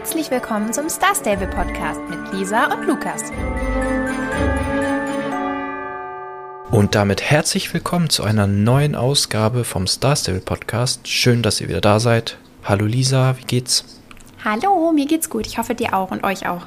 Herzlich willkommen zum Star Stable Podcast mit Lisa und Lukas. Und damit herzlich willkommen zu einer neuen Ausgabe vom Star Stable Podcast. Schön, dass ihr wieder da seid. Hallo Lisa, wie geht's? Hallo, mir geht's gut. Ich hoffe dir auch und euch auch.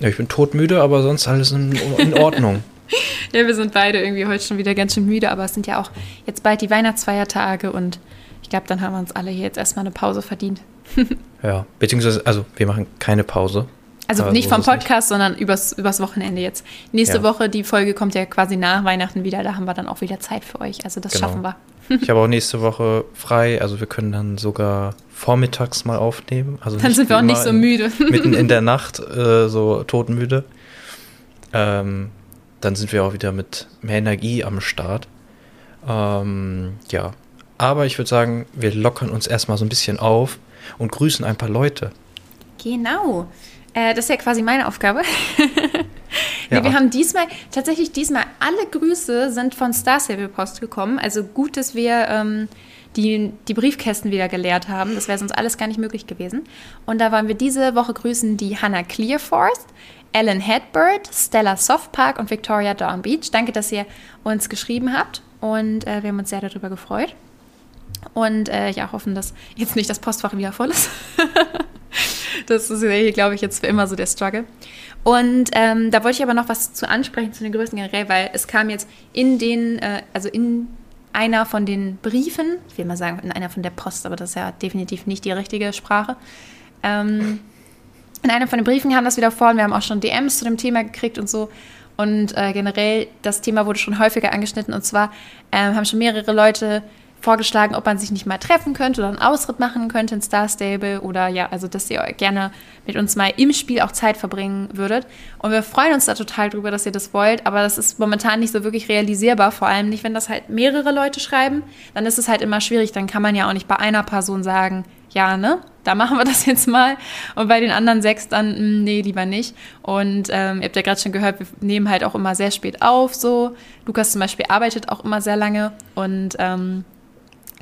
Ja, ich bin todmüde, aber sonst alles in, in Ordnung. ja, wir sind beide irgendwie heute schon wieder ganz schön müde, aber es sind ja auch jetzt bald die Weihnachtsfeiertage und ich glaube, dann haben wir uns alle hier jetzt erstmal eine Pause verdient. ja, beziehungsweise, also wir machen keine Pause. Also nicht vom Podcast, nicht. sondern übers, übers Wochenende jetzt. Nächste ja. Woche, die Folge kommt ja quasi nach Weihnachten wieder, da haben wir dann auch wieder Zeit für euch. Also das genau. schaffen wir. ich habe auch nächste Woche frei, also wir können dann sogar vormittags mal aufnehmen. Also dann sind wir auch nicht so müde. mitten in der Nacht äh, so totenmüde. Ähm, dann sind wir auch wieder mit mehr Energie am Start. Ähm, ja, aber ich würde sagen, wir lockern uns erstmal so ein bisschen auf und grüßen ein paar Leute. Genau. Äh, das ist ja quasi meine Aufgabe. nee, ja. Wir haben diesmal, tatsächlich diesmal, alle Grüße sind von Star Stable Post gekommen. Also gut, dass wir ähm, die, die Briefkästen wieder geleert haben. Das wäre sonst alles gar nicht möglich gewesen. Und da wollen wir diese Woche grüßen die Hannah Clearforth, Ellen Hedbird, Stella Softpark und Victoria Dawn Beach. Danke, dass ihr uns geschrieben habt und äh, wir haben uns sehr darüber gefreut. Und äh, ja, hoffen, dass jetzt nicht das Postfach wieder voll ist. das ist hier, glaube ich, jetzt für immer so der Struggle. Und ähm, da wollte ich aber noch was zu ansprechen zu den Größen generell, weil es kam jetzt in den, äh, also in einer von den Briefen, ich will mal sagen, in einer von der Post, aber das ist ja definitiv nicht die richtige Sprache. Ähm, in einer von den Briefen kam das wieder vor und wir haben auch schon DMs zu dem Thema gekriegt und so. Und äh, generell, das Thema wurde schon häufiger angeschnitten und zwar äh, haben schon mehrere Leute vorgeschlagen, ob man sich nicht mal treffen könnte oder einen Ausritt machen könnte in Star Stable oder ja, also dass ihr gerne mit uns mal im Spiel auch Zeit verbringen würdet. Und wir freuen uns da total drüber, dass ihr das wollt, aber das ist momentan nicht so wirklich realisierbar, vor allem nicht, wenn das halt mehrere Leute schreiben, dann ist es halt immer schwierig, dann kann man ja auch nicht bei einer Person sagen, ja, ne, da machen wir das jetzt mal. Und bei den anderen sechs dann, mh, hm, nee, lieber nicht. Und ähm, ihr habt ja gerade schon gehört, wir nehmen halt auch immer sehr spät auf, so. Lukas zum Beispiel arbeitet auch immer sehr lange und ähm,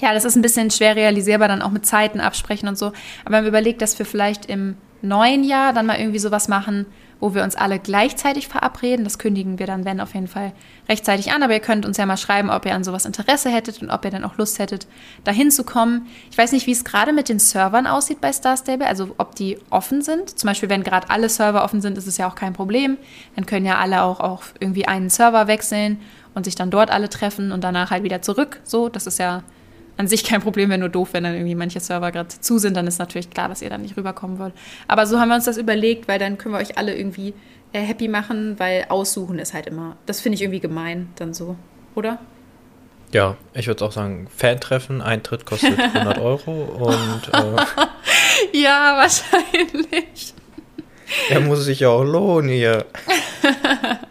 ja, das ist ein bisschen schwer realisierbar, dann auch mit Zeiten absprechen und so. Aber wenn wir überlegt, dass wir vielleicht im neuen Jahr dann mal irgendwie sowas machen, wo wir uns alle gleichzeitig verabreden. Das kündigen wir dann, wenn, auf jeden Fall rechtzeitig an. Aber ihr könnt uns ja mal schreiben, ob ihr an sowas Interesse hättet und ob ihr dann auch Lust hättet, dahin zu kommen. Ich weiß nicht, wie es gerade mit den Servern aussieht bei Star Stable, also ob die offen sind. Zum Beispiel, wenn gerade alle Server offen sind, ist es ja auch kein Problem. Dann können ja alle auch, auch irgendwie einen Server wechseln und sich dann dort alle treffen und danach halt wieder zurück. So, das ist ja an sich kein Problem, wäre nur doof, wenn dann irgendwie manche Server gerade zu sind, dann ist natürlich klar, dass ihr dann nicht rüberkommen wollt. Aber so haben wir uns das überlegt, weil dann können wir euch alle irgendwie äh, happy machen, weil aussuchen ist halt immer, das finde ich irgendwie gemein dann so, oder? Ja, ich würde auch sagen, Fan-Treffen, Eintritt kostet 100 Euro und. Äh, ja, wahrscheinlich. Er muss sich ja auch lohnen hier.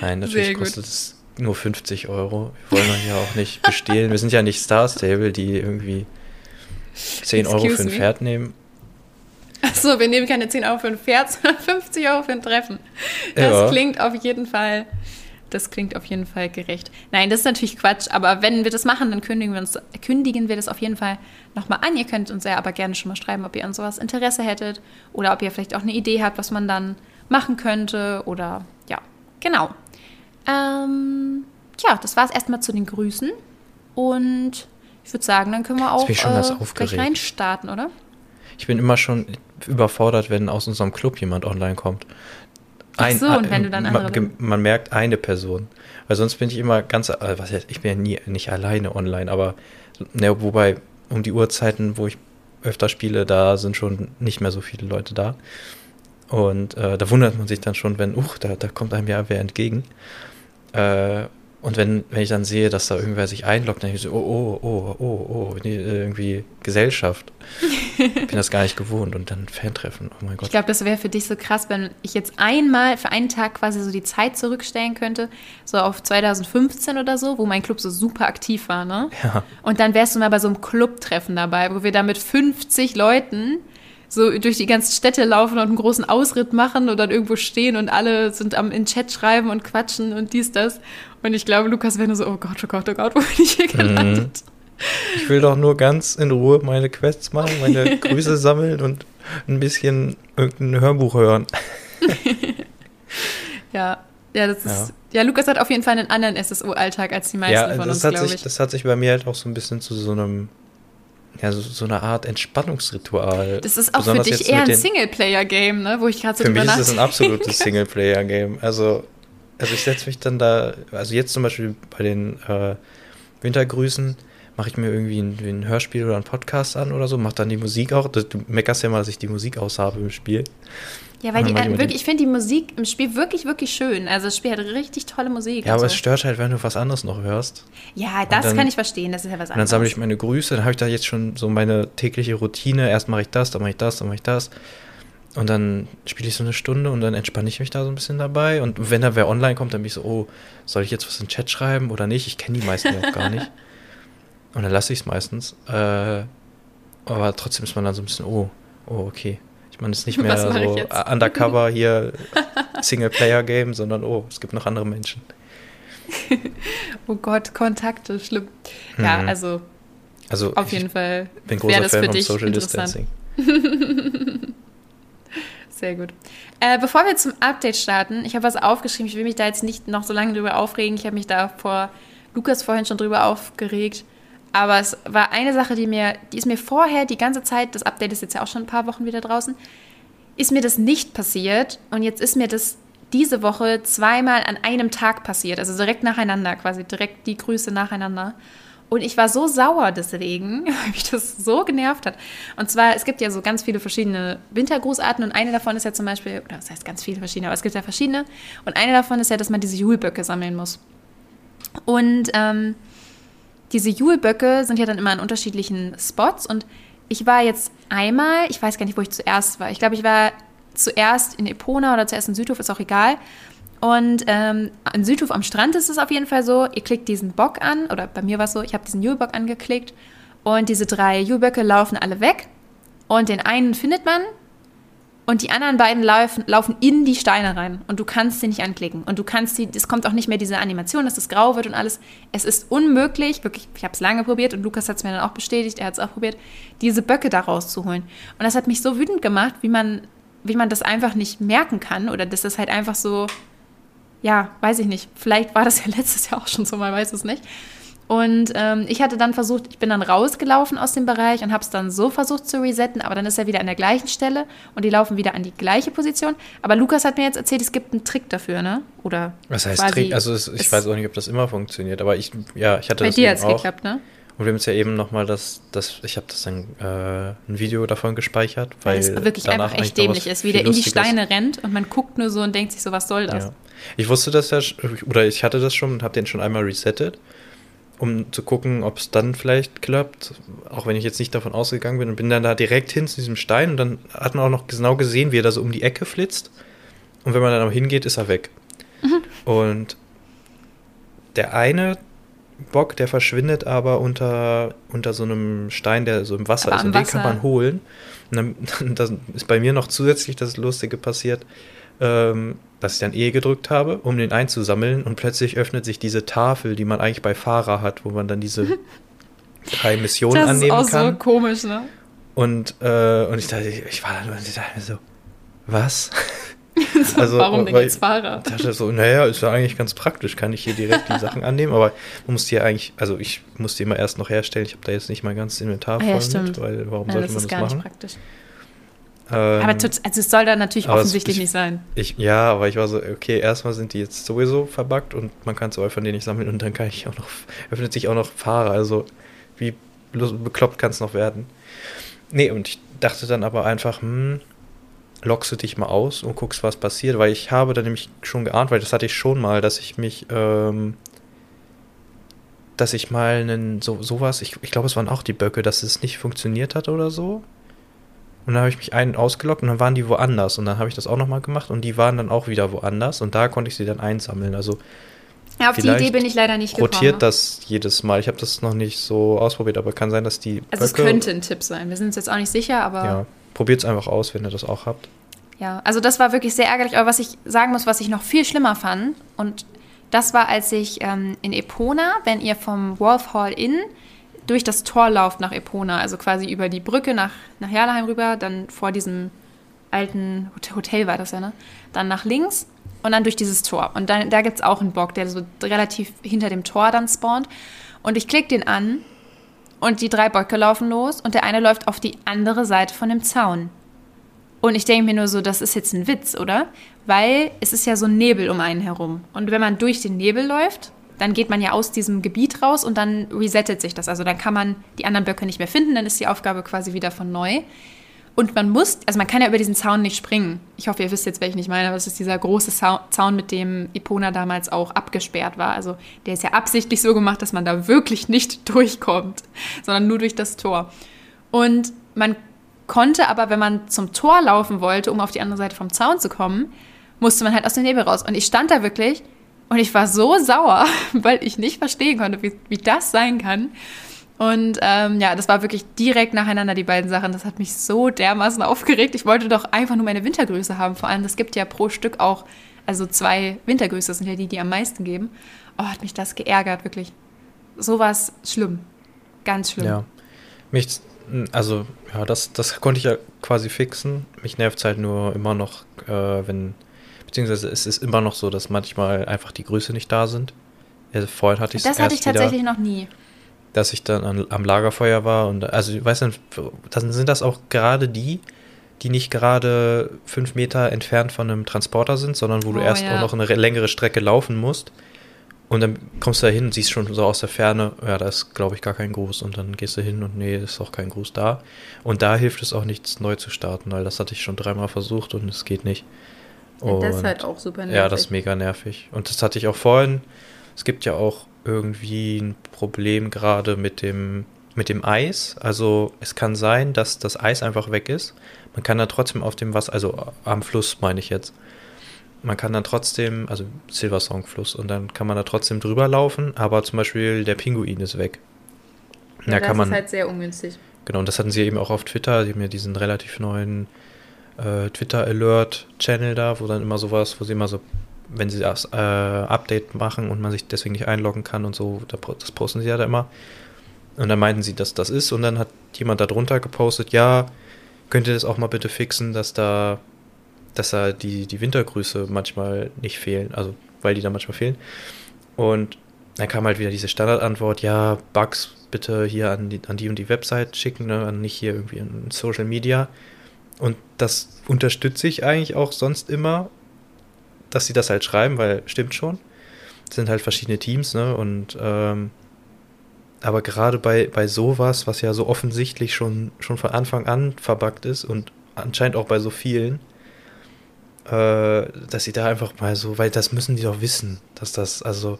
Nein, natürlich kostet es nur 50 Euro. Wir wollen ja auch nicht bestehlen. Wir sind ja nicht Star Stable, die irgendwie 10 Excuse Euro für ein? Pferd nehmen. Achso, wir nehmen keine 10 Euro für ein Pferd, sondern 50 Euro für ein Treffen. Das ja. klingt auf jeden Fall, das klingt auf jeden Fall gerecht. Nein, das ist natürlich Quatsch, aber wenn wir das machen, dann kündigen wir, uns, kündigen wir das auf jeden Fall nochmal an. Ihr könnt uns ja aber gerne schon mal schreiben, ob ihr an sowas Interesse hättet oder ob ihr vielleicht auch eine Idee habt, was man dann machen könnte oder ja, genau. Ähm, tja, das war es erstmal zu den Grüßen. Und ich würde sagen, dann können wir auch äh, gleich reinstarten, oder? Ich bin immer schon überfordert, wenn aus unserem Club jemand online kommt. Ein, Ach so, und wenn du dann andere man, man, merkt eine Person. Weil sonst bin ich immer ganz, äh, was heißt, ich bin ja nie nicht alleine online, aber ne, wobei um die Uhrzeiten, wo ich öfter spiele, da sind schon nicht mehr so viele Leute da. Und äh, da wundert man sich dann schon, wenn, uch, da, da kommt einem ja wer entgegen. Äh, und wenn, wenn ich dann sehe, dass da irgendwer sich einloggt, dann denke ich so, oh, oh, oh, oh, oh, irgendwie Gesellschaft. ich bin das gar nicht gewohnt und dann Fan-Treffen, oh mein Gott. Ich glaube, das wäre für dich so krass, wenn ich jetzt einmal für einen Tag quasi so die Zeit zurückstellen könnte, so auf 2015 oder so, wo mein Club so super aktiv war, ne? Ja. Und dann wärst du mal bei so einem Clubtreffen dabei, wo wir da mit 50 Leuten so durch die ganzen Städte laufen und einen großen Ausritt machen und dann irgendwo stehen und alle sind am in Chat schreiben und quatschen und dies, das. Und ich glaube, Lukas wäre nur so, oh Gott, oh Gott, oh Gott, wo bin ich hier mhm. gelandet? Ich will doch nur ganz in Ruhe meine Quests machen, meine Grüße sammeln und ein bisschen irgendein Hörbuch hören. ja, ja, das ist. Ja. ja. Lukas hat auf jeden Fall einen anderen SSO-Alltag als die meisten ja, von uns, glaube ich. Das hat sich bei mir halt auch so ein bisschen zu so einem ja, so, so eine Art Entspannungsritual. Das ist auch Besonders für dich eher ein Singleplayer-Game, ne? wo ich gerade so Für mich ist es ein absolutes Singleplayer-Game. Also, also ich setze mich dann da, also jetzt zum Beispiel bei den äh, Wintergrüßen, mache ich mir irgendwie ein, ein, Hörspiel oder ein Podcast an oder so, mache dann die Musik auch. Du meckerst ja mal, dass ich die Musik aushabe im Spiel. Ja, weil die, äh, wirklich, ich finde die Musik im Spiel wirklich, wirklich schön. Also das Spiel hat richtig tolle Musik. Ja, aber so. es stört halt, wenn du was anderes noch hörst. Ja, das dann, kann ich verstehen, das ist ja was anderes. Und dann sammle ich meine Grüße, dann habe ich da jetzt schon so meine tägliche Routine. Erst mache ich das, dann mache ich das, dann mache ich das. Und dann spiele ich so eine Stunde und dann entspanne ich mich da so ein bisschen dabei. Und wenn da wer online kommt, dann bin ich so, oh, soll ich jetzt was in den Chat schreiben oder nicht? Ich kenne die meisten ja auch gar nicht. Und dann lasse ich es meistens. Äh, aber trotzdem ist man dann so ein bisschen, oh, oh, okay. Man ist nicht mehr so undercover hier Singleplayer-Game, sondern oh, es gibt noch andere Menschen. oh Gott, Kontakte, schlimm. Mhm. Ja, also, also auf jeden Fall bin großer das Fan dich Social Distancing. Sehr gut. Äh, bevor wir zum Update starten, ich habe was aufgeschrieben. Ich will mich da jetzt nicht noch so lange drüber aufregen. Ich habe mich da vor Lukas vorhin schon drüber aufgeregt. Aber es war eine Sache, die mir, die ist mir vorher die ganze Zeit, das Update ist jetzt ja auch schon ein paar Wochen wieder draußen, ist mir das nicht passiert. Und jetzt ist mir das diese Woche zweimal an einem Tag passiert. Also direkt nacheinander, quasi direkt die Grüße nacheinander. Und ich war so sauer deswegen, weil mich das so genervt hat. Und zwar, es gibt ja so ganz viele verschiedene Wintergrußarten und eine davon ist ja zum Beispiel, oder das heißt ganz viele verschiedene, aber es gibt ja verschiedene. Und eine davon ist ja, dass man diese Julböcke sammeln muss. Und ähm, diese Julböcke sind ja dann immer an unterschiedlichen Spots und ich war jetzt einmal, ich weiß gar nicht, wo ich zuerst war. Ich glaube, ich war zuerst in Epona oder zuerst in Südhof, ist auch egal. Und ähm, in Südhof am Strand ist es auf jeden Fall so, ihr klickt diesen Bock an, oder bei mir war es so, ich habe diesen Julbock angeklickt und diese drei Julböcke laufen alle weg und den einen findet man und die anderen beiden laufen, laufen in die Steine rein und du kannst sie nicht anklicken. Und du kannst sie, es kommt auch nicht mehr diese Animation, dass es grau wird und alles. Es ist unmöglich, wirklich, ich habe es lange probiert und Lukas hat es mir dann auch bestätigt, er hat es auch probiert, diese Böcke da rauszuholen. Und das hat mich so wütend gemacht, wie man, wie man das einfach nicht merken kann oder dass das halt einfach so, ja, weiß ich nicht. Vielleicht war das ja letztes Jahr auch schon so, man weiß es nicht. Und ähm, ich hatte dann versucht, ich bin dann rausgelaufen aus dem Bereich und habe es dann so versucht zu resetten, aber dann ist er wieder an der gleichen Stelle und die laufen wieder an die gleiche Position. Aber Lukas hat mir jetzt erzählt, es gibt einen Trick dafür, ne? Oder Was heißt Trick? Also es, ich weiß auch nicht, ob das immer funktioniert, aber ich, ja, ich hatte bei das dir hat es geklappt, ne? Und wir haben jetzt ja eben nochmal das, das, ich habe das dann äh, ein Video davon gespeichert, weil es wirklich einfach echt dämlich ist, wie der in die Steine rennt und man guckt nur so und denkt sich so, was soll das? Ja. Ich wusste das ja, oder ich hatte das schon und habe den schon einmal resettet um zu gucken, ob es dann vielleicht klappt, auch wenn ich jetzt nicht davon ausgegangen bin und bin dann da direkt hin zu diesem Stein und dann hat man auch noch genau gesehen, wie er da so um die Ecke flitzt und wenn man dann auch hingeht, ist er weg. Mhm. Und der eine Bock, der verschwindet aber unter, unter so einem Stein, der so im Wasser aber ist und den kann man holen. Und dann, dann ist bei mir noch zusätzlich das Lustige passiert, ähm, dass ich dann E gedrückt habe, um den einzusammeln und plötzlich öffnet sich diese Tafel, die man eigentlich bei Fahrer hat, wo man dann diese drei Missionen das annehmen kann. Das ist auch so komisch, ne? Und, äh, und ich dachte, ich war dann und ich dachte mir so, was? also, Warum denn jetzt Fahrer? Ich dachte so, naja, ist ja eigentlich ganz praktisch, kann ich hier direkt die Sachen annehmen, aber man muss die ja eigentlich, also ich muss die immer erst noch herstellen, ich habe da jetzt nicht mal ganz Inventar voll ah, ja, mit, weil warum ja, sollte man das machen? Das ist gar nicht praktisch. Ähm, aber also es soll da natürlich offensichtlich ich, nicht sein. Ich, ja, aber ich war so, okay, erstmal sind die jetzt sowieso verbuggt und man kann zwei von denen nicht sammeln und dann kann ich auch noch, öffnet sich auch noch Fahrer. Also wie bekloppt kann es noch werden? Nee, und ich dachte dann aber einfach, hm, lockst du dich mal aus und guckst, was passiert, weil ich habe da nämlich schon geahnt, weil das hatte ich schon mal, dass ich mich, ähm, dass ich mal einen, so, sowas, ich, ich glaube, es waren auch die Böcke, dass es nicht funktioniert hat oder so. Und dann habe ich mich einen ausgelockt und dann waren die woanders. Und dann habe ich das auch nochmal gemacht und die waren dann auch wieder woanders. Und da konnte ich sie dann einsammeln. Also ja, auf die Idee bin ich leider nicht gekommen. Rotiert das jedes Mal. Ich habe das noch nicht so ausprobiert, aber kann sein, dass die. Also Böcke, es könnte ein Tipp sein. Wir sind uns jetzt auch nicht sicher, aber. Ja, probiert es einfach aus, wenn ihr das auch habt. Ja, also das war wirklich sehr ärgerlich. Aber was ich sagen muss, was ich noch viel schlimmer fand, und das war, als ich ähm, in Epona, wenn ihr vom Wolf Hall Inn durch das Tor lauft nach Epona, also quasi über die Brücke nach, nach Jarlheim rüber, dann vor diesem alten Hotel war das ja, ne? Dann nach links und dann durch dieses Tor. Und dann, da gibt es auch einen Bock, der so relativ hinter dem Tor dann spawnt. Und ich klicke den an und die drei Böcke laufen los und der eine läuft auf die andere Seite von dem Zaun. Und ich denke mir nur so, das ist jetzt ein Witz, oder? Weil es ist ja so ein Nebel um einen herum. Und wenn man durch den Nebel läuft, dann geht man ja aus diesem Gebiet raus und dann resettet sich das. Also dann kann man die anderen Böcke nicht mehr finden, dann ist die Aufgabe quasi wieder von neu. Und man muss, also man kann ja über diesen Zaun nicht springen. Ich hoffe, ihr wisst jetzt, welchen ich meine, aber es ist dieser große Zaun, mit dem Epona damals auch abgesperrt war. Also der ist ja absichtlich so gemacht, dass man da wirklich nicht durchkommt, sondern nur durch das Tor. Und man konnte aber, wenn man zum Tor laufen wollte, um auf die andere Seite vom Zaun zu kommen, musste man halt aus dem Nebel raus. Und ich stand da wirklich und ich war so sauer, weil ich nicht verstehen konnte, wie, wie das sein kann. Und ähm, ja, das war wirklich direkt nacheinander, die beiden Sachen. Das hat mich so dermaßen aufgeregt. Ich wollte doch einfach nur meine Wintergröße haben. Vor allem, es gibt ja pro Stück auch, also zwei Wintergröße das sind ja die, die am meisten geben. Oh, hat mich das geärgert, wirklich. So war es schlimm. Ganz schlimm. Ja. Mich, also, ja, das, das konnte ich ja quasi fixen. Mich nervt es halt nur immer noch, äh, wenn, beziehungsweise es ist immer noch so, dass manchmal einfach die Größe nicht da sind. Also vorhin hatte ich Das hatte ich tatsächlich wieder. noch nie dass ich dann an, am Lagerfeuer war und also ich weiß nicht, dann sind das auch gerade die, die nicht gerade fünf Meter entfernt von einem Transporter sind, sondern wo oh, du erst ja. auch noch eine längere Strecke laufen musst. Und dann kommst du da hin und siehst schon so aus der Ferne, ja, da ist, glaube ich, gar kein Gruß. Und dann gehst du hin und nee, ist auch kein Gruß da. Und da hilft es auch nichts, neu zu starten, weil das hatte ich schon dreimal versucht und es geht nicht. Und, das ist halt auch super nervig. Ja, das ist mega nervig. Und das hatte ich auch vorhin. Es gibt ja auch irgendwie ein Problem gerade mit dem, mit dem Eis. Also es kann sein, dass das Eis einfach weg ist. Man kann da trotzdem auf dem Wasser, also am Fluss meine ich jetzt. Man kann dann trotzdem, also Silversong Fluss, und dann kann man da trotzdem drüber laufen, aber zum Beispiel der Pinguin ist weg. Ja, da das kann man, ist halt sehr ungünstig. Genau, und das hatten sie eben auch auf Twitter. Sie haben ja diesen relativ neuen äh, Twitter-Alert-Channel da, wo dann immer sowas, wo sie immer so wenn sie das äh, Update machen und man sich deswegen nicht einloggen kann und so, das posten sie ja da immer. Und dann meinten sie, dass das ist und dann hat jemand da drunter gepostet, ja, könnt ihr das auch mal bitte fixen, dass da, dass da die, die Wintergrüße manchmal nicht fehlen, also weil die da manchmal fehlen. Und dann kam halt wieder diese Standardantwort, ja, Bugs bitte hier an die, an die und die Website schicken, ne, nicht hier irgendwie in Social Media. Und das unterstütze ich eigentlich auch sonst immer, dass sie das halt schreiben, weil stimmt schon. Es sind halt verschiedene Teams, ne? Und ähm, aber gerade bei, bei sowas, was ja so offensichtlich schon, schon von Anfang an verbuggt ist und anscheinend auch bei so vielen, äh, dass sie da einfach mal so, weil das müssen die doch wissen, dass das, also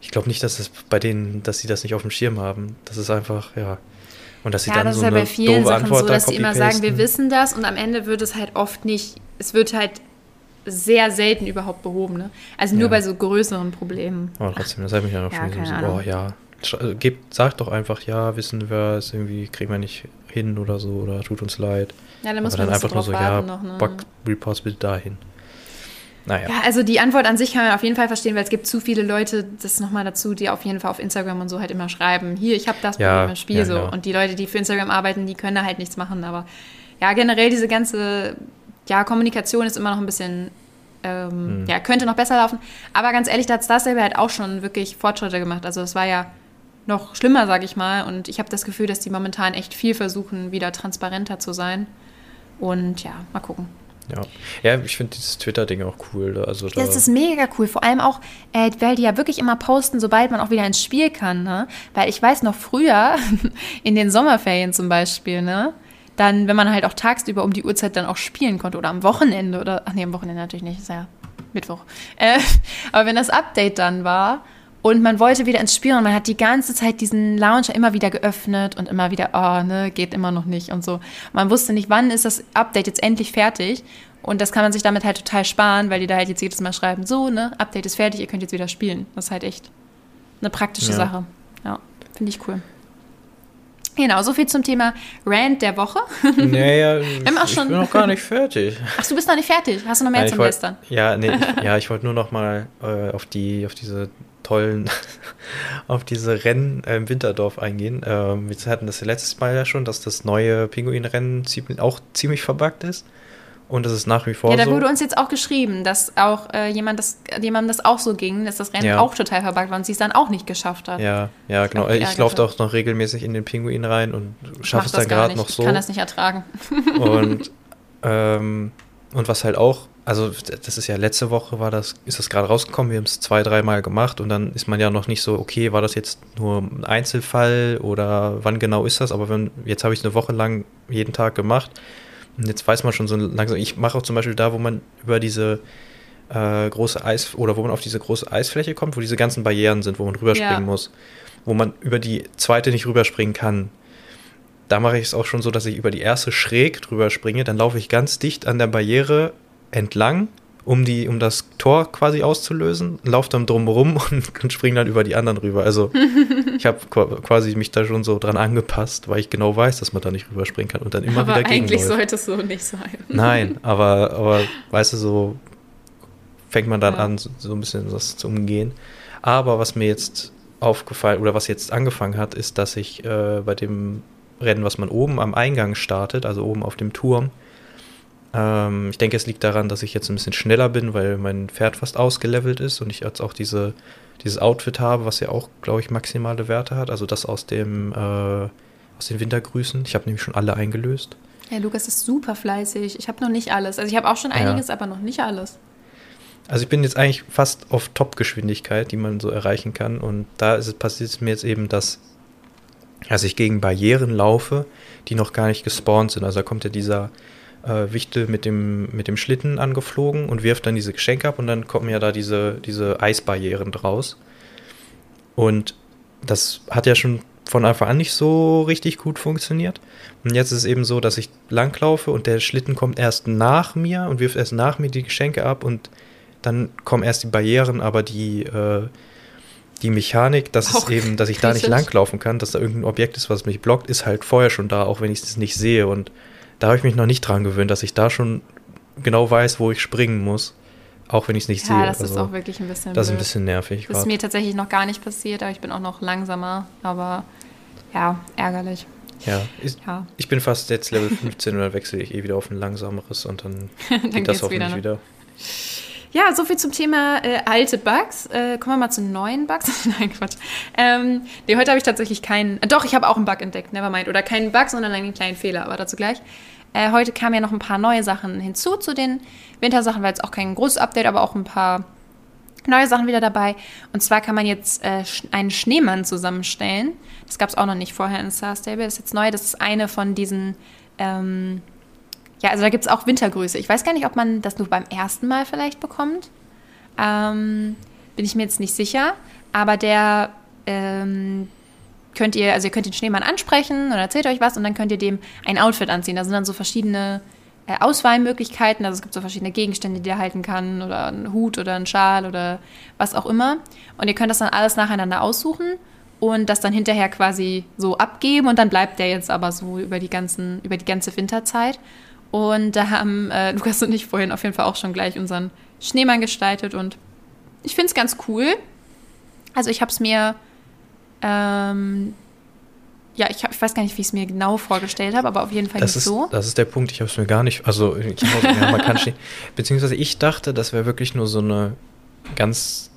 ich glaube nicht, dass das bei denen, dass sie das nicht auf dem Schirm haben. Das ist einfach, ja. Und dass sie ja, dann das so ist ja bei vielen Sachen Antwort so, dass sie immer sagen, wir wissen das und am Ende wird es halt oft nicht, es wird halt sehr selten überhaupt behoben. Ne? Also nur ja. bei so größeren Problemen. Aber trotzdem, das hat mich ja noch ja, schon so, oh ja, äh, gebt, sagt doch einfach, ja, wissen wir es irgendwie, kriegen wir nicht hin oder so oder tut uns leid. Ja, dann muss Aber man dann einfach nur so, ja, noch, ne? Bug Reports bitte dahin. Naja. Ja, also die Antwort an sich kann man auf jeden Fall verstehen, weil es gibt zu viele Leute, das nochmal dazu, die auf jeden Fall auf Instagram und so halt immer schreiben, hier, ich habe das ja, Problem im Spiel ja, so. Und die Leute, die für Instagram arbeiten, die können da halt nichts machen. Aber ja, generell diese ganze ja, Kommunikation ist immer noch ein bisschen, ähm, hm. ja, könnte noch besser laufen. Aber ganz ehrlich, da hat Star Stable halt auch schon wirklich Fortschritte gemacht. Also es war ja noch schlimmer, sag ich mal. Und ich habe das Gefühl, dass die momentan echt viel versuchen, wieder transparenter zu sein. Und ja, mal gucken. Ja, ja ich finde dieses Twitter-Ding auch cool. Also da das ist mega cool. Vor allem auch, äh, weil die ja wirklich immer posten, sobald man auch wieder ins Spiel kann. Ne? Weil ich weiß noch früher, in den Sommerferien zum Beispiel, ne? dann, wenn man halt auch tagsüber um die Uhrzeit dann auch spielen konnte oder am Wochenende oder, ach nee, am Wochenende natürlich nicht, ist ja Mittwoch. Äh, aber wenn das Update dann war und man wollte wieder ins Spiel und man hat die ganze Zeit diesen Launcher immer wieder geöffnet und immer wieder, oh, ne, geht immer noch nicht und so. Man wusste nicht, wann ist das Update jetzt endlich fertig und das kann man sich damit halt total sparen, weil die da halt jetzt jedes Mal schreiben, so, ne, Update ist fertig, ihr könnt jetzt wieder spielen. Das ist halt echt eine praktische ja. Sache. Ja, finde ich cool. Genau, so viel zum Thema Rant der Woche. Naja, ich bin noch gar nicht fertig. Ach, du bist noch nicht fertig? Hast du noch mehr Nein, zum wollt, Gestern? Ja, nee, ich, ja, ich wollte nur noch mal äh, auf, die, auf diese tollen, auf diese Rennen äh, im Winterdorf eingehen. Ähm, wir hatten das letztes Mal ja schon, dass das neue Pinguinrennen auch ziemlich verbuggt ist. Und das ist nach wie vor so. Ja, da so. wurde uns jetzt auch geschrieben, dass auch äh, jemand das, jemandem das auch so ging, dass das Rennen ja. auch total verbuggt war und sie es dann auch nicht geschafft hat. Ja, ja, genau. Ich laufe auch noch regelmäßig in den Pinguin rein und schaffe es dann gerade noch so. Ich kann das nicht ertragen. Und, ähm, und was halt auch, also das ist ja letzte Woche war das, ist das gerade rausgekommen, wir haben es zwei, dreimal gemacht und dann ist man ja noch nicht so, okay, war das jetzt nur ein Einzelfall oder wann genau ist das? Aber wenn, jetzt habe ich es eine Woche lang jeden Tag gemacht und jetzt weiß man schon so langsam, ich mache auch zum Beispiel da, wo man über diese äh, große Eis oder wo man auf diese große Eisfläche kommt, wo diese ganzen Barrieren sind, wo man rüberspringen ja. muss, wo man über die zweite nicht rüberspringen kann. Da mache ich es auch schon so, dass ich über die erste schräg drüber springe, dann laufe ich ganz dicht an der Barriere entlang um die, um das Tor quasi auszulösen, laufe dann drumherum und, und springe dann über die anderen rüber. Also ich habe quasi mich da schon so dran angepasst, weil ich genau weiß, dass man da nicht rüberspringen kann und dann immer aber wieder gegen. Eigentlich sollte es so nicht sein. Nein, aber, aber weißt du, so fängt man dann ja. an, so, so ein bisschen das zu umgehen. Aber was mir jetzt aufgefallen oder was jetzt angefangen hat, ist, dass ich äh, bei dem Rennen, was man oben am Eingang startet, also oben auf dem Turm, ähm, ich denke, es liegt daran, dass ich jetzt ein bisschen schneller bin, weil mein Pferd fast ausgelevelt ist und ich jetzt auch diese, dieses Outfit habe, was ja auch, glaube ich, maximale Werte hat. Also das aus dem äh, aus den Wintergrüßen. Ich habe nämlich schon alle eingelöst. Ja, Lukas ist super fleißig. Ich habe noch nicht alles. Also ich habe auch schon einiges, ja. aber noch nicht alles. Also ich bin jetzt eigentlich fast auf Top-Geschwindigkeit, die man so erreichen kann. Und da ist es, passiert es mir jetzt eben, dass, dass ich gegen Barrieren laufe, die noch gar nicht gespawnt sind. Also da kommt ja dieser äh, Wichtel mit dem, mit dem Schlitten angeflogen und wirft dann diese Geschenke ab und dann kommen ja da diese, diese Eisbarrieren draus. Und das hat ja schon von Anfang an nicht so richtig gut funktioniert. Und jetzt ist es eben so, dass ich langlaufe und der Schlitten kommt erst nach mir und wirft erst nach mir die Geschenke ab und dann kommen erst die Barrieren, aber die, äh, die Mechanik, dass auch es eben, dass ich da nicht langlaufen kann, dass da irgendein Objekt ist, was mich blockt, ist halt vorher schon da, auch wenn ich es nicht sehe. Und da habe ich mich noch nicht dran gewöhnt, dass ich da schon genau weiß, wo ich springen muss. Auch wenn ich es nicht ja, sehe. Ja, das also, ist auch wirklich ein bisschen. Das ist ein bisschen nervig. Das ist mir tatsächlich noch gar nicht passiert, aber ich bin auch noch langsamer. Aber ja, ärgerlich. Ja, ich, ja. ich bin fast jetzt Level 15 und dann wechsle ich eh wieder auf ein langsameres und dann, dann geht das hoffentlich wieder. wieder. Ja, soviel zum Thema äh, alte Bugs. Äh, kommen wir mal zu neuen Bugs. Nein, Quatsch. Ähm, nee, heute habe ich tatsächlich keinen. Äh, doch, ich habe auch einen Bug entdeckt, nevermind. Oder keinen Bug, sondern einen kleinen Fehler, aber dazu gleich. Äh, heute kamen ja noch ein paar neue Sachen hinzu zu den Wintersachen, weil es auch kein großes Update, aber auch ein paar neue Sachen wieder dabei. Und zwar kann man jetzt äh, einen Schneemann zusammenstellen. Das gab es auch noch nicht vorher in Star Stable. Das ist jetzt neu. Das ist eine von diesen. Ähm, ja, also da gibt es auch Wintergrüße. Ich weiß gar nicht, ob man das nur beim ersten Mal vielleicht bekommt. Ähm, bin ich mir jetzt nicht sicher. Aber der ähm, könnt ihr, also ihr könnt den Schneemann ansprechen und erzählt euch was und dann könnt ihr dem ein Outfit anziehen. Da sind dann so verschiedene äh, Auswahlmöglichkeiten. Also es gibt so verschiedene Gegenstände, die er halten kann oder ein Hut oder ein Schal oder was auch immer. Und ihr könnt das dann alles nacheinander aussuchen und das dann hinterher quasi so abgeben und dann bleibt der jetzt aber so über die ganzen, über die ganze Winterzeit. Und da haben äh, Lukas und ich vorhin auf jeden Fall auch schon gleich unseren Schneemann gestaltet und ich finde es ganz cool. Also ich habe es mir, ähm, ja, ich, hab, ich, weiß gar nicht, wie ich es mir genau vorgestellt habe, aber auf jeden Fall das nicht ist, so. Das ist der Punkt, ich habe es mir gar nicht, also ich glaube, ja, man kann stehen, beziehungsweise ich dachte, das wäre wirklich nur so eine ganz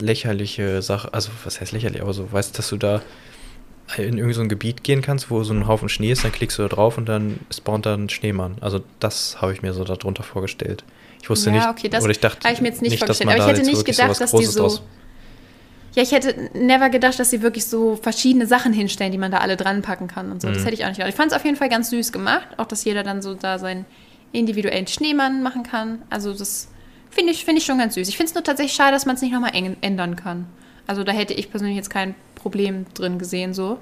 lächerliche Sache, also was heißt lächerlich, aber so, weißt du, dass du da in irgendein so Gebiet gehen kannst, wo so ein Haufen Schnee ist, dann klickst du da drauf und dann spawnt da ein Schneemann. Also das habe ich mir so darunter vorgestellt. Ich wusste ja, nicht, okay, das oder ich dachte, habe ich mir jetzt nicht, nicht vorgestellt. Aber ich hätte nicht gedacht, dass die so. Ja, ich hätte never gedacht, dass sie wirklich so verschiedene Sachen hinstellen, die man da alle dran packen kann und so. Mhm. Das hätte ich auch nicht gedacht. Ich fand es auf jeden Fall ganz süß gemacht, auch dass jeder dann so da seinen individuellen Schneemann machen kann. Also das finde ich, find ich schon ganz süß. Ich finde es nur tatsächlich schade, dass man es nicht nochmal ändern kann. Also da hätte ich persönlich jetzt kein Problem drin gesehen so.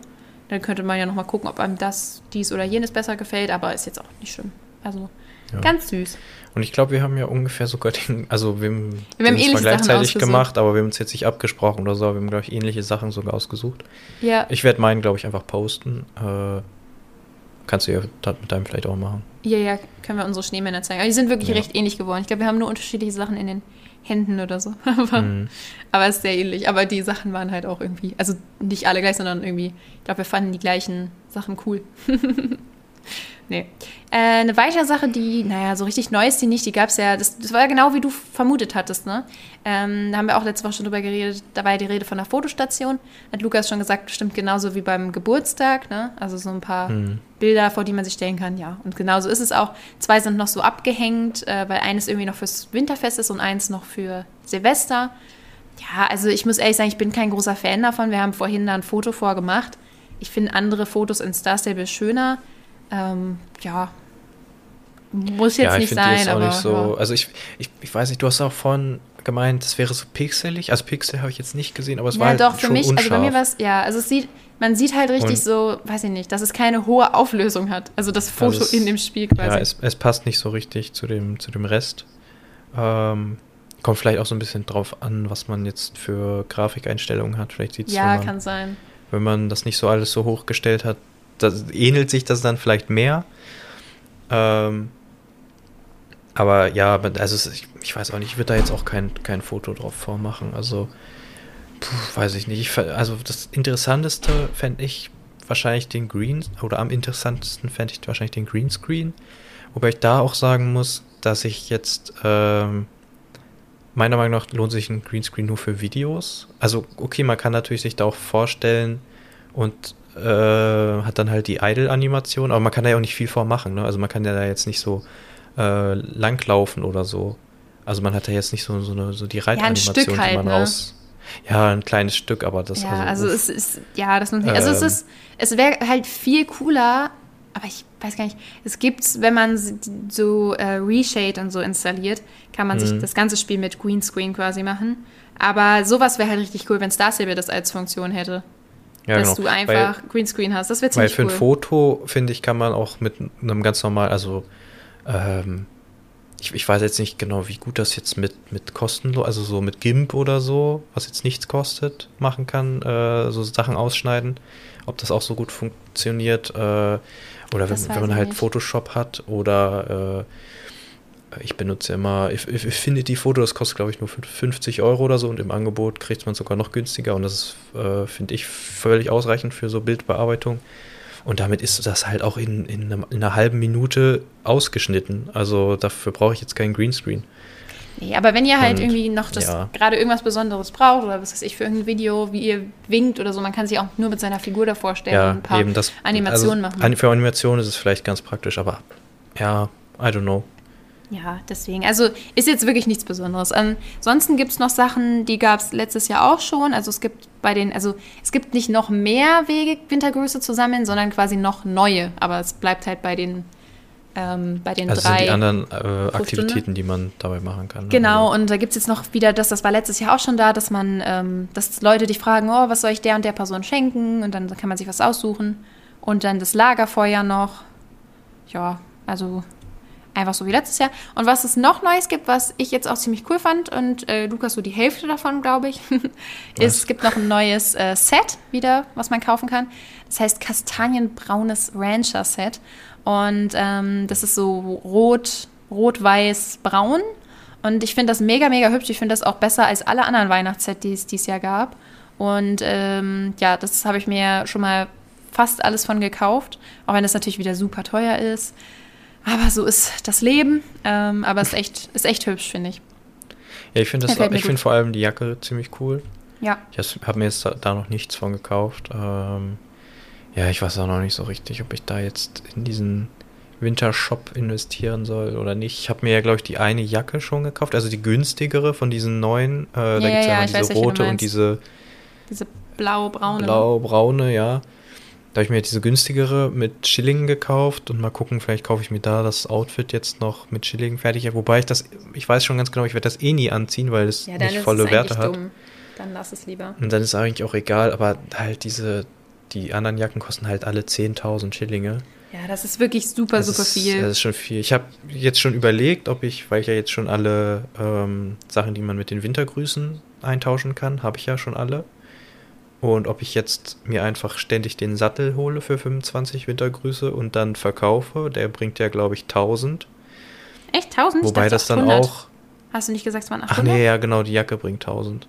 Dann könnte man ja nochmal gucken, ob einem das, dies oder jenes besser gefällt, aber ist jetzt auch nicht schlimm. Also ja. ganz süß. Und ich glaube, wir haben ja ungefähr sogar den, also wir haben, wir haben zwar gleichzeitig gemacht, aber wir haben uns jetzt nicht abgesprochen oder so, wir haben, glaube ich, ähnliche Sachen sogar ausgesucht. Ja. Ich werde meinen, glaube ich, einfach posten. Äh, kannst du ja mit deinem vielleicht auch machen. Ja, ja, können wir unsere Schneemänner zeigen. Aber die sind wirklich ja. recht ähnlich geworden. Ich glaube, wir haben nur unterschiedliche Sachen in den Händen oder so. aber, mhm. aber es ist sehr ähnlich. Aber die Sachen waren halt auch irgendwie, also nicht alle gleich, sondern irgendwie, ich glaube, wir fanden die gleichen Sachen cool. nee. Äh, eine weitere Sache, die, naja, so richtig neu ist die nicht, die gab es ja, das, das, war ja genau wie du vermutet hattest, ne? Ähm, da haben wir auch letzte Woche schon drüber geredet, da war ja die Rede von der Fotostation. Hat Lukas schon gesagt, stimmt genauso wie beim Geburtstag, ne? Also so ein paar mhm. Bilder, vor die man sich stellen kann, ja. Und genauso ist es auch. Zwei sind noch so abgehängt, äh, weil eines irgendwie noch fürs Winterfest ist und eins noch für Silvester. Ja, also ich muss ehrlich sagen, ich bin kein großer Fan davon. Wir haben vorhin da ein Foto vorgemacht. Ich finde andere Fotos in Star Stable schöner. Ähm, ja, muss jetzt ja, nicht sein, die ist auch aber. Nicht so, ja. Also ich, ich, ich weiß nicht, du hast auch vorhin gemeint, es wäre so pixelig. Also Pixel habe ich jetzt nicht gesehen, aber es ja, war halt doch, für schon mich, unscharf. also bei mir war es, ja, also es sieht, man sieht halt richtig Und, so, weiß ich nicht, dass es keine hohe Auflösung hat. Also das Foto also es, in dem Spiel quasi. Ja, es, es, passt nicht so richtig zu dem, zu dem Rest. Ähm, kommt vielleicht auch so ein bisschen drauf an, was man jetzt für Grafikeinstellungen hat. Vielleicht sieht es Ja, man, kann sein. Wenn man das nicht so alles so hochgestellt hat, das, ähnelt sich das dann vielleicht mehr. Ähm, aber ja, also ich, ich, weiß auch nicht, ich würde da jetzt auch kein, kein Foto drauf vormachen. Also, puh, weiß ich nicht. Ich, also das Interessanteste fände ich wahrscheinlich den Green, oder am interessantesten fände ich wahrscheinlich den Greenscreen. Wobei ich da auch sagen muss, dass ich jetzt, ähm, meiner Meinung nach lohnt sich ein Greenscreen nur für Videos. Also, okay, man kann natürlich sich da auch vorstellen und äh, hat dann halt die Idle-Animation, aber man kann da ja auch nicht viel vormachen. Ne? Also man kann ja da jetzt nicht so äh, langlaufen oder so. Also man hat ja jetzt nicht so, so, eine, so die Reitanimation, ja, halt, die man ne? raus. Ja, ein kleines Stück, aber das. Ja, also, also es ist, ja, das man, also ähm, es ist, es wäre halt viel cooler, aber ich weiß gar nicht, es gibt, wenn man so äh, Reshade und so installiert, kann man sich mhm. das ganze Spiel mit Greenscreen quasi machen. Aber sowas wäre halt richtig cool, wenn Star Saber das als Funktion hätte. Ja, dass genau. du einfach weil, Greenscreen hast. Das wäre ziemlich cool. Weil für cool. ein Foto, finde ich, kann man auch mit einem ganz normal, also ähm, ich, ich, weiß jetzt nicht genau, wie gut das jetzt mit, mit kostenlos, also so mit GIMP oder so, was jetzt nichts kostet, machen kann, äh, so Sachen ausschneiden. Ob das auch so gut funktioniert. Äh, oder wenn, wenn, man halt nicht. Photoshop hat oder äh, ich benutze immer Affinity Photo, das kostet glaube ich nur 50 Euro oder so und im Angebot kriegt man sogar noch günstiger und das ist, äh, finde ich, völlig ausreichend für so Bildbearbeitung. Und damit ist das halt auch in, in, einer, in einer halben Minute ausgeschnitten. Also dafür brauche ich jetzt keinen Greenscreen. Nee, aber wenn ihr halt und, irgendwie noch das ja. gerade irgendwas Besonderes braucht oder was weiß ich für irgendein Video, wie ihr winkt oder so, man kann sich auch nur mit seiner Figur davor stellen ja, und ein paar eben das, Animationen also, machen. Für Animationen ist es vielleicht ganz praktisch, aber ja, I don't know. Ja, deswegen. Also ist jetzt wirklich nichts Besonderes. Ansonsten gibt es noch Sachen, die gab es letztes Jahr auch schon. Also es gibt bei den, also es gibt nicht noch mehr Wege, Wintergröße zu sammeln, sondern quasi noch neue. Aber es bleibt halt bei den, ähm, bei den also drei. Also die anderen äh, Aktivitäten, die man dabei machen kann. Ne? Genau, also. und da gibt es jetzt noch wieder das, das war letztes Jahr auch schon da, dass man, ähm, dass Leute dich fragen, oh, was soll ich der und der Person schenken? Und dann kann man sich was aussuchen. Und dann das Lagerfeuer noch. Ja, also Einfach so wie letztes Jahr. Und was es noch Neues gibt, was ich jetzt auch ziemlich cool fand, und äh, Lukas so die Hälfte davon, glaube ich, ist, es gibt noch ein neues äh, Set wieder, was man kaufen kann. Das heißt Kastanienbraunes Rancher Set. Und ähm, das ist so rot, rot-weiß, braun. Und ich finde das mega, mega hübsch. Ich finde das auch besser als alle anderen Weihnachtssets, die es dieses Jahr gab. Und ähm, ja, das habe ich mir schon mal fast alles von gekauft. Auch wenn das natürlich wieder super teuer ist. Aber so ist das Leben. Ähm, aber es ist echt, ist echt hübsch, finde ich. Ja, ich finde find vor allem die Jacke ziemlich cool. Ja. Ich habe mir jetzt da, da, noch nichts von gekauft. Ähm, ja, ich weiß auch noch nicht so richtig, ob ich da jetzt in diesen Wintershop investieren soll oder nicht. Ich habe mir ja, glaube ich, die eine Jacke schon gekauft, also die günstigere von diesen neuen. Äh, ja, da gibt es ja, ja diese weiß, rote und diese. Diese blau-braune. Blau-braune, ja. Da habe ich mir diese günstigere mit Schillingen gekauft und mal gucken, vielleicht kaufe ich mir da das Outfit jetzt noch mit Schillingen fertig. Wobei ich das, ich weiß schon ganz genau, ich werde das eh nie anziehen, weil es ja, nicht volle Werte hat. Dumm. Dann lass es lieber. Und dann ist eigentlich auch egal, aber halt diese, die anderen Jacken kosten halt alle 10.000 Schillinge. Ja, das ist wirklich super, das super ist, viel. Das ist schon viel. Ich habe jetzt schon überlegt, ob ich, weil ich ja jetzt schon alle ähm, Sachen, die man mit den Wintergrüßen eintauschen kann, habe ich ja schon alle. Und ob ich jetzt mir einfach ständig den Sattel hole für 25 Wintergrüße und dann verkaufe. Der bringt ja, glaube ich, 1000. Echt 1000? Wobei das dann auch. Hast du nicht gesagt, es waren 800? Ach nee, ja, genau, die Jacke bringt 1000.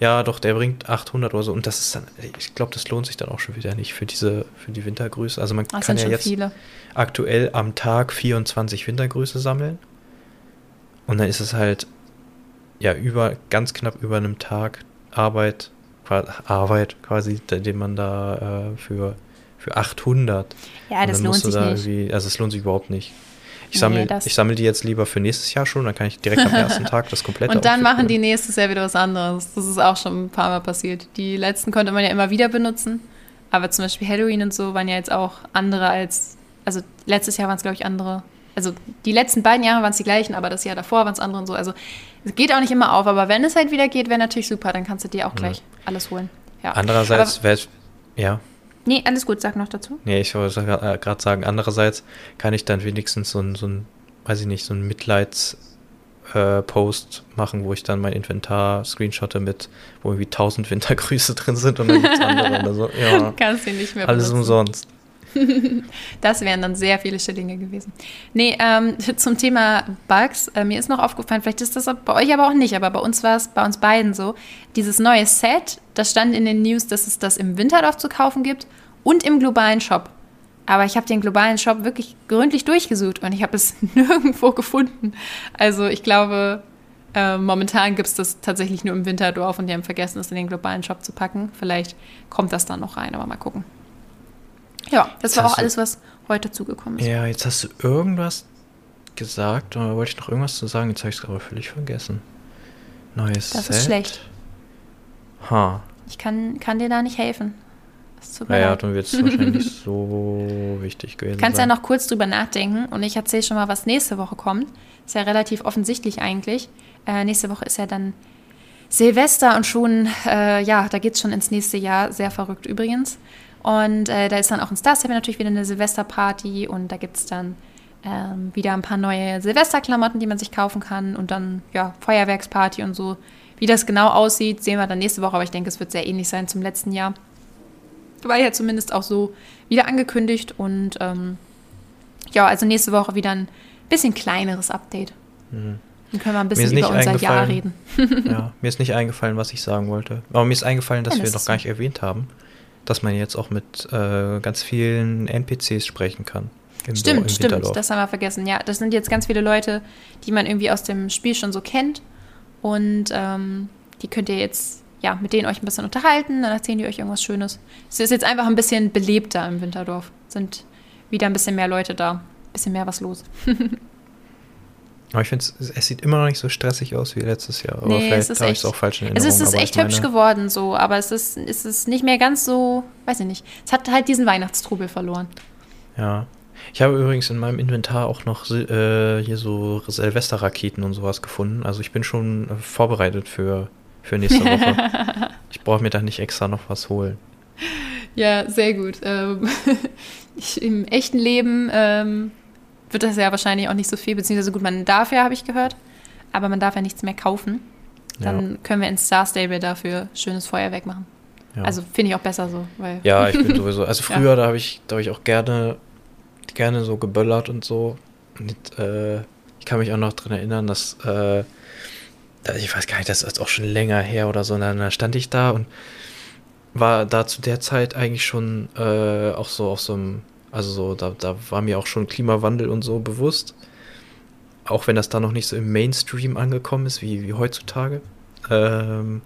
Ja, doch, der bringt 800 oder so. Und das ist dann, ich glaube, das lohnt sich dann auch schon wieder nicht für diese, für die Wintergrüße. Also man das kann ja jetzt viele. aktuell am Tag 24 Wintergrüße sammeln. Und dann ist es halt, ja, über, ganz knapp über einem Tag Arbeit Arbeit quasi, den man da äh, für, für 800. Ja, das lohnt sich da nicht. Also es lohnt sich überhaupt nicht. Ich sammle nee, sammel die jetzt lieber für nächstes Jahr schon, dann kann ich direkt am ersten Tag das komplette Und dann machen die nächstes Jahr wieder was anderes. Das ist auch schon ein paar Mal passiert. Die letzten konnte man ja immer wieder benutzen. Aber zum Beispiel Halloween und so waren ja jetzt auch andere als, also letztes Jahr waren es, glaube ich, andere. Also die letzten beiden Jahre waren es die gleichen, aber das Jahr davor waren es andere und so. Also es geht auch nicht immer auf, aber wenn es halt wieder geht, wäre natürlich super, dann kannst du dir auch gleich ja. alles holen. Ja. Andererseits wäre ja. Nee, alles gut, sag noch dazu. Nee, ich wollte gerade äh, sagen, andererseits kann ich dann wenigstens so ein, so ein weiß ich nicht, so ein Mitleids- äh, Post machen, wo ich dann mein Inventar screenshotte mit, wo irgendwie 1000 Wintergrüße drin sind und dann gibt es andere oder so. Ja, Kannst du nicht mehr Alles benutzen. umsonst. das wären dann sehr viele Schillinge gewesen. Nee, ähm, zum Thema Bugs, äh, mir ist noch aufgefallen, vielleicht ist das bei euch aber auch nicht, aber bei uns war es bei uns beiden so. Dieses neue Set, das stand in den News, dass es das im Winterdorf zu kaufen gibt und im globalen Shop. Aber ich habe den globalen Shop wirklich gründlich durchgesucht und ich habe es nirgendwo gefunden. Also ich glaube, äh, momentan gibt es das tatsächlich nur im Winterdorf und die haben vergessen, es in den globalen Shop zu packen. Vielleicht kommt das dann noch rein, aber mal gucken. Ja, das jetzt war auch alles, was heute zugekommen ist. Ja, jetzt hast du irgendwas gesagt oder wollte ich noch irgendwas zu sagen? Jetzt habe ich es aber völlig vergessen. Neues Das Set. ist schlecht. Ha. Ich kann, kann dir da nicht helfen. naja, dann wird es wahrscheinlich so wichtig gewesen Kannst sein. ja noch kurz drüber nachdenken und ich erzähle schon mal, was nächste Woche kommt. Ist ja relativ offensichtlich eigentlich. Äh, nächste Woche ist ja dann Silvester und schon, äh, ja, da geht es schon ins nächste Jahr. Sehr verrückt übrigens. Und äh, da ist dann auch in Star Stable natürlich wieder eine Silvesterparty und da gibt es dann ähm, wieder ein paar neue Silvesterklamotten, die man sich kaufen kann und dann ja Feuerwerksparty und so. Wie das genau aussieht, sehen wir dann nächste Woche, aber ich denke, es wird sehr ähnlich sein zum letzten Jahr. War ja zumindest auch so wieder angekündigt und ähm, ja, also nächste Woche wieder ein bisschen kleineres Update. Mhm. Dann können wir ein bisschen über unser Jahr reden. ja, mir ist nicht eingefallen, was ich sagen wollte. Aber mir ist eingefallen, dass ja, das wir noch gar nicht erwähnt haben dass man jetzt auch mit äh, ganz vielen NPCs sprechen kann. Stimmt, stimmt, das haben wir vergessen. Ja, das sind jetzt ganz viele Leute, die man irgendwie aus dem Spiel schon so kennt. Und ähm, die könnt ihr jetzt, ja, mit denen euch ein bisschen unterhalten, dann erzählen die euch irgendwas Schönes. Es ist jetzt einfach ein bisschen belebter im Winterdorf. Sind wieder ein bisschen mehr Leute da. Ein bisschen mehr was los. Aber ich finde, es sieht immer noch nicht so stressig aus wie letztes Jahr. Aber nee, vielleicht habe ich es auch falsch in Erinnerung. Es ist, es ist echt hübsch geworden so, aber es ist, es ist nicht mehr ganz so, weiß ich nicht. Es hat halt diesen Weihnachtstrubel verloren. Ja. Ich habe übrigens in meinem Inventar auch noch äh, hier so Silvesterraketen und sowas gefunden. Also ich bin schon äh, vorbereitet für, für nächste Woche. ich brauche mir da nicht extra noch was holen. Ja, sehr gut. Ähm, ich, Im echten Leben ähm, wird das ja wahrscheinlich auch nicht so viel, beziehungsweise gut, man darf ja, habe ich gehört, aber man darf ja nichts mehr kaufen. Dann ja. können wir in Star Stable dafür schönes Feuerwerk machen. Ja. Also finde ich auch besser so. Weil ja, ich bin sowieso. Also früher, ja. da habe ich, da hab ich auch gerne, gerne so geböllert und so. Und, äh, ich kann mich auch noch daran erinnern, dass, äh, ich weiß gar nicht, das ist auch schon länger her oder so. Und dann stand ich da und war da zu der Zeit eigentlich schon äh, auch so auf so einem also so, da, da war mir auch schon Klimawandel und so bewusst. Auch wenn das da noch nicht so im Mainstream angekommen ist, wie, wie heutzutage. Ähm,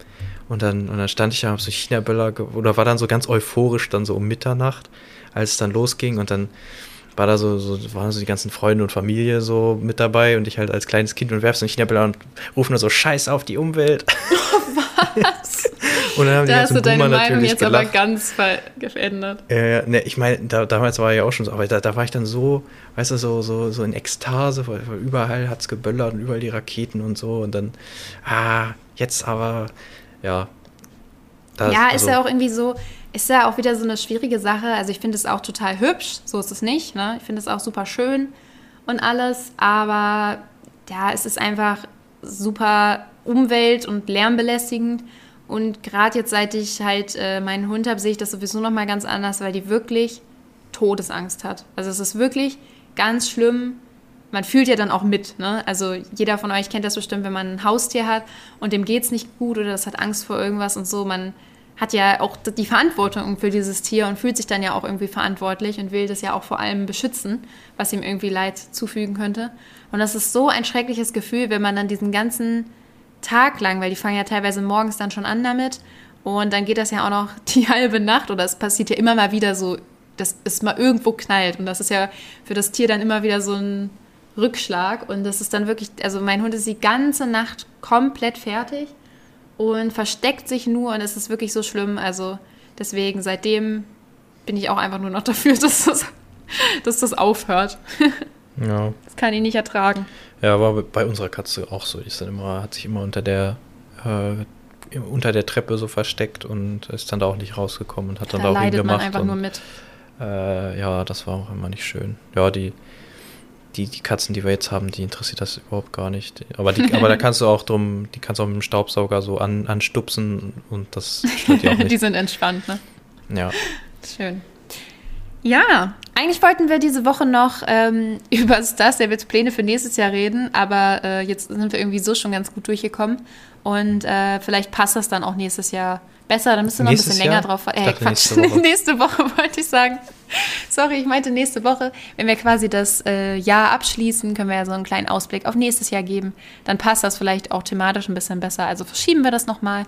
und, dann, und dann stand ich da, hab so China-Böller, oder war dann so ganz euphorisch, dann so um Mitternacht, als es dann losging. Und dann war da so, so, waren so die ganzen Freunde und Familie so mit dabei und ich halt als kleines Kind und werf so einen China-Böller und rufe nur so Scheiß auf die Umwelt. Was? Und dann haben da die hast du deine Boomer Meinung jetzt gelacht. aber ganz geändert. Äh, ne, ich meine, da, damals war ja auch schon so, aber da, da war ich dann so, weißt du, so, so, so in Ekstase, weil, weil überall hat es geböllert und überall die Raketen und so. Und dann, ah, jetzt aber, ja. Das, ja, also, ist ja auch irgendwie so, ist ja auch wieder so eine schwierige Sache. Also ich finde es auch total hübsch, so ist es nicht. Ne? Ich finde es auch super schön und alles, aber ja, es ist einfach super umwelt- und lärmbelästigend. Und gerade jetzt, seit ich halt äh, meinen Hund habe, sehe ich das sowieso noch mal ganz anders, weil die wirklich Todesangst hat. Also es ist wirklich ganz schlimm. Man fühlt ja dann auch mit. Ne? Also jeder von euch kennt das bestimmt, wenn man ein Haustier hat und dem geht es nicht gut oder das hat Angst vor irgendwas und so. Man hat ja auch die Verantwortung für dieses Tier und fühlt sich dann ja auch irgendwie verantwortlich und will das ja auch vor allem beschützen, was ihm irgendwie Leid zufügen könnte. Und das ist so ein schreckliches Gefühl, wenn man dann diesen ganzen Tag lang, weil die fangen ja teilweise morgens dann schon an damit und dann geht das ja auch noch die halbe Nacht oder es passiert ja immer mal wieder so, dass es mal irgendwo knallt und das ist ja für das Tier dann immer wieder so ein Rückschlag und das ist dann wirklich, also mein Hund ist die ganze Nacht komplett fertig und versteckt sich nur und es ist wirklich so schlimm. Also deswegen, seitdem bin ich auch einfach nur noch dafür, dass das, dass das aufhört. Ja. Das kann ich nicht ertragen. Ja, war bei unserer Katze auch so. Die ist dann immer, hat sich immer unter der äh, unter der Treppe so versteckt und ist dann da auch nicht rausgekommen und hat dann da, da auch leidet gemacht. Man einfach und, nur mit. Äh, ja, das war auch immer nicht schön. Ja, die die, die Katzen, die wir jetzt haben, die interessiert das überhaupt gar nicht. Aber, die, aber da kannst du auch drum, die kannst du auch mit dem Staubsauger so an, anstupsen und das stört die auch nicht. die sind entspannt, ne? Ja. Schön. Ja, eigentlich wollten wir diese Woche noch ähm, über Star Stables Pläne für nächstes Jahr reden, aber äh, jetzt sind wir irgendwie so schon ganz gut durchgekommen und äh, vielleicht passt das dann auch nächstes Jahr besser. Dann müsst ihr noch ein bisschen Jahr? länger drauf. Äh, Quatsch, nächste Woche. nächste Woche wollte ich sagen. Sorry, ich meinte nächste Woche. Wenn wir quasi das äh, Jahr abschließen, können wir ja so einen kleinen Ausblick auf nächstes Jahr geben. Dann passt das vielleicht auch thematisch ein bisschen besser. Also verschieben wir das nochmal.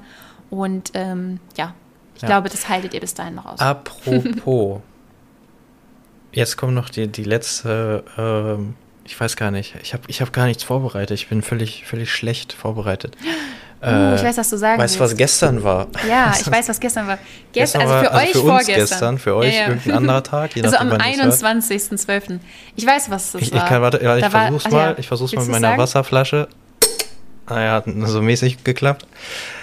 Und ähm, ja, ich ja. glaube, das haltet ihr bis dahin noch aus. Apropos. Jetzt kommt noch die, die letzte. Ähm, ich weiß gar nicht. Ich habe ich hab gar nichts vorbereitet. Ich bin völlig, völlig schlecht vorbereitet. Uh, ich weiß, was du sagen Weißt du, was gestern war? Ja, ich weiß, was gestern war. Gestern, also für also euch für uns vorgestern. gestern, für euch ja, ja. irgendein anderer Tag. Je also am 21.12. Ich weiß, was das ich, war. Ich, kann, warte, ich versuch's war, mal. Ja. Ich versuch's mal mit meiner sagen? Wasserflasche. Naja, hat so mäßig geklappt.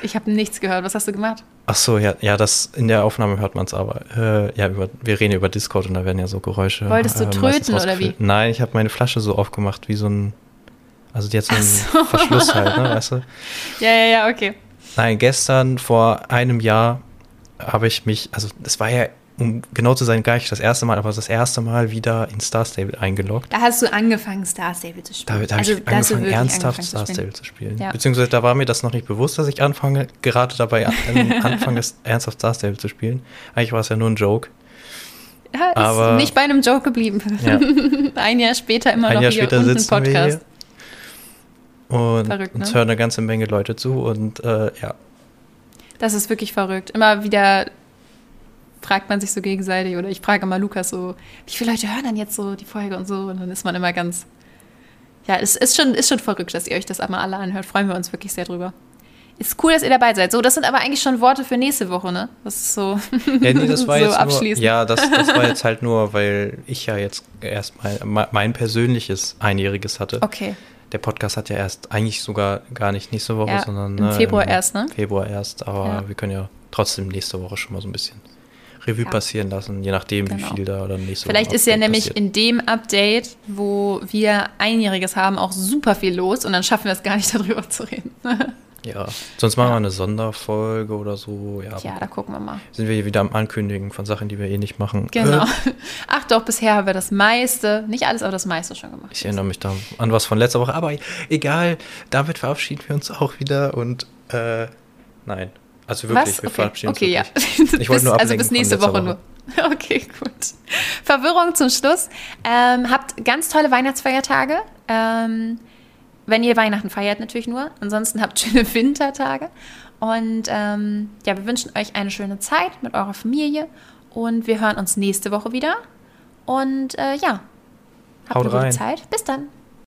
Ich habe nichts gehört. Was hast du gemacht? Ach so, ja, ja, das in der Aufnahme hört man es aber. Äh, ja, über, wir reden ja über Discord und da werden ja so Geräusche. Wolltest du äh, tröten oder wie? Nein, ich habe meine Flasche so aufgemacht wie so ein. Also die hat so einen so. Verschluss halt, ne, weißt du? Ja, ja, ja, okay. Nein, gestern vor einem Jahr habe ich mich, also das war ja, um genau zu sein, gar nicht das erste Mal, aber das erste Mal wieder in Star Stable eingeloggt. Da hast du angefangen, Star Stable zu spielen. Da, da also, habe ich angefangen, ernsthaft angefangen Star Stable zu spielen. Ja. Beziehungsweise da war mir das noch nicht bewusst, dass ich anfange, gerade dabei anfange, ernsthaft Star Stable zu spielen. Eigentlich war es ja nur ein Joke. Ja, ist aber, nicht bei einem Joke geblieben. Ja. ein Jahr später immer ein noch Jahr hier später Podcast. Wir hier und verrückt, ne? uns hören eine ganze Menge Leute zu und äh, ja. Das ist wirklich verrückt. Immer wieder fragt man sich so gegenseitig oder ich frage immer Lukas so, wie viele Leute hören dann jetzt so die Folge und so und dann ist man immer ganz, ja, es ist schon, ist schon verrückt, dass ihr euch das einmal alle anhört. Freuen wir uns wirklich sehr drüber. Ist cool, dass ihr dabei seid. So, das sind aber eigentlich schon Worte für nächste Woche, ne? Das ist so. Ja, nee, das war so jetzt nur, ja, das, das war jetzt halt nur, weil ich ja jetzt erstmal mein persönliches Einjähriges hatte. Okay der Podcast hat ja erst eigentlich sogar gar nicht nächste Woche, ja, sondern im ne, Februar im erst, ne? Februar erst, aber ja. wir können ja trotzdem nächste Woche schon mal so ein bisschen Revue ja. passieren lassen, je nachdem, genau. wie viel da oder nächste Vielleicht Woche ist ja nämlich passiert. in dem Update, wo wir Einjähriges haben, auch super viel los und dann schaffen wir es gar nicht darüber zu reden. Ja, sonst machen ja. wir eine Sonderfolge oder so. Ja, ja, da gucken wir mal. Sind wir hier wieder am Ankündigen von Sachen, die wir eh nicht machen. Genau. Äh. Ach doch, bisher haben wir das meiste, nicht alles, aber das meiste schon gemacht. Ich erinnere mich da an was von letzter Woche, aber egal, damit verabschieden wir uns auch wieder und äh, nein. Also wirklich, was? wir okay. verabschieden okay, uns. Okay, ja. Ich wollte nur Also bis nächste Woche, Woche nur. Okay, gut. Verwirrung zum Schluss. Ähm, habt ganz tolle Weihnachtsfeiertage. Ähm, wenn ihr Weihnachten feiert, natürlich nur. Ansonsten habt schöne Wintertage. Und ähm, ja, wir wünschen euch eine schöne Zeit mit eurer Familie. Und wir hören uns nächste Woche wieder. Und äh, ja, habt Haut eine gute rein. Zeit. Bis dann.